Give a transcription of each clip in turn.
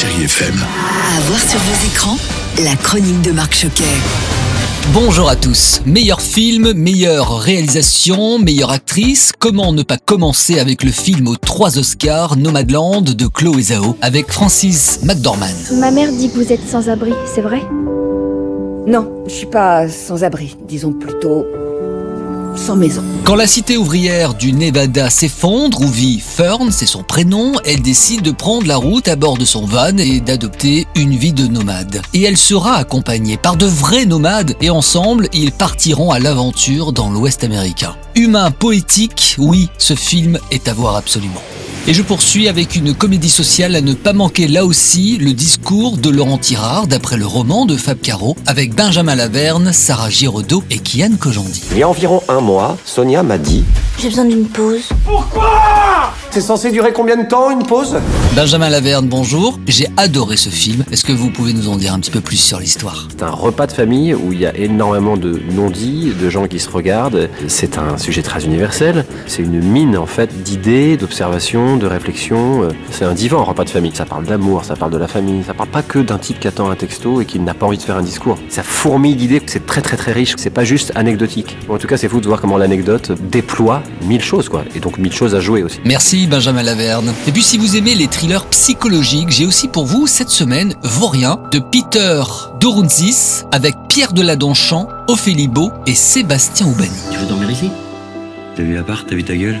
Chérie FM. À voir sur vos écrans, la chronique de Marc Choquet. Bonjour à tous. Meilleur film, meilleure réalisation, meilleure actrice. Comment ne pas commencer avec le film aux trois Oscars Nomadland de Chloé Zhao avec Francis McDormand. Ma mère dit que vous êtes sans abri, c'est vrai? Non, je suis pas sans abri, disons plutôt Quand la cité ouvrière du Nevada s'effondre, où vit Fern, c'est son prénom, elle décide de prendre la route à bord de son van et d'adopter une vie de nomade. Et elle sera accompagnée par de vrais nomades et ensemble, ils partiront à l'aventure dans l'Ouest américain. Humain poétique, oui, ce film est à voir absolument. Et je poursuis avec une comédie sociale à ne pas manquer là aussi le discours de Laurent Tirard d'après le roman de Fab Caro avec Benjamin Laverne, Sarah Giraudot et Kian Kojandi. Il y a environ un mois, Sonia m'a dit J'ai besoin d'une pause. C'est censé durer combien de temps une pause? Benjamin Laverne, bonjour. J'ai adoré ce film. Est-ce que vous pouvez nous en dire un petit peu plus sur l'histoire? C'est un repas de famille où il y a énormément de non-dits, de gens qui se regardent. C'est un sujet très universel. C'est une mine en fait d'idées, d'observations, de réflexions. C'est un divan, un repas de famille. Ça parle d'amour, ça parle de la famille. Ça parle pas que d'un type qui attend un texto et qui n'a pas envie de faire un discours. Ça fourmille d'idées. C'est très très très riche. C'est pas juste anecdotique. En tout cas, c'est fou de voir comment l'anecdote déploie mille choses quoi. Et donc mille choses à jouer aussi. Merci Benjamin Laverne. Et puis si vous aimez les thrillers psychologiques, j'ai aussi pour vous cette semaine Vaurien de Peter Dorunzis avec Pierre Deladonchamp, Ophélie Beau et Sébastien Oubani. Tu veux dormir ici? T'as vu l'appart, t'as vu ta gueule?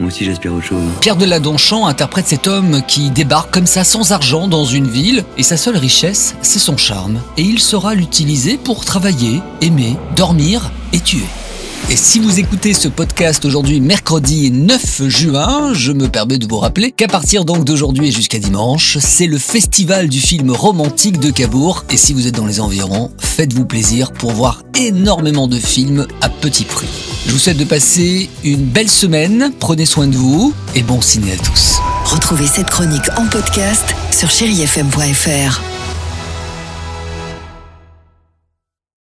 Moi aussi j'aspire autre chose. Pierre Deladonchamp interprète cet homme qui débarque comme ça sans argent dans une ville et sa seule richesse, c'est son charme. Et il saura l'utiliser pour travailler, aimer, dormir et tuer. Et si vous écoutez ce podcast aujourd'hui mercredi 9 juin, je me permets de vous rappeler qu'à partir donc d'aujourd'hui jusqu'à dimanche, c'est le festival du film romantique de Cabourg. Et si vous êtes dans les environs, faites-vous plaisir pour voir énormément de films à petit prix. Je vous souhaite de passer une belle semaine, prenez soin de vous et bon ciné à tous. Retrouvez cette chronique en podcast sur chérifm.fr.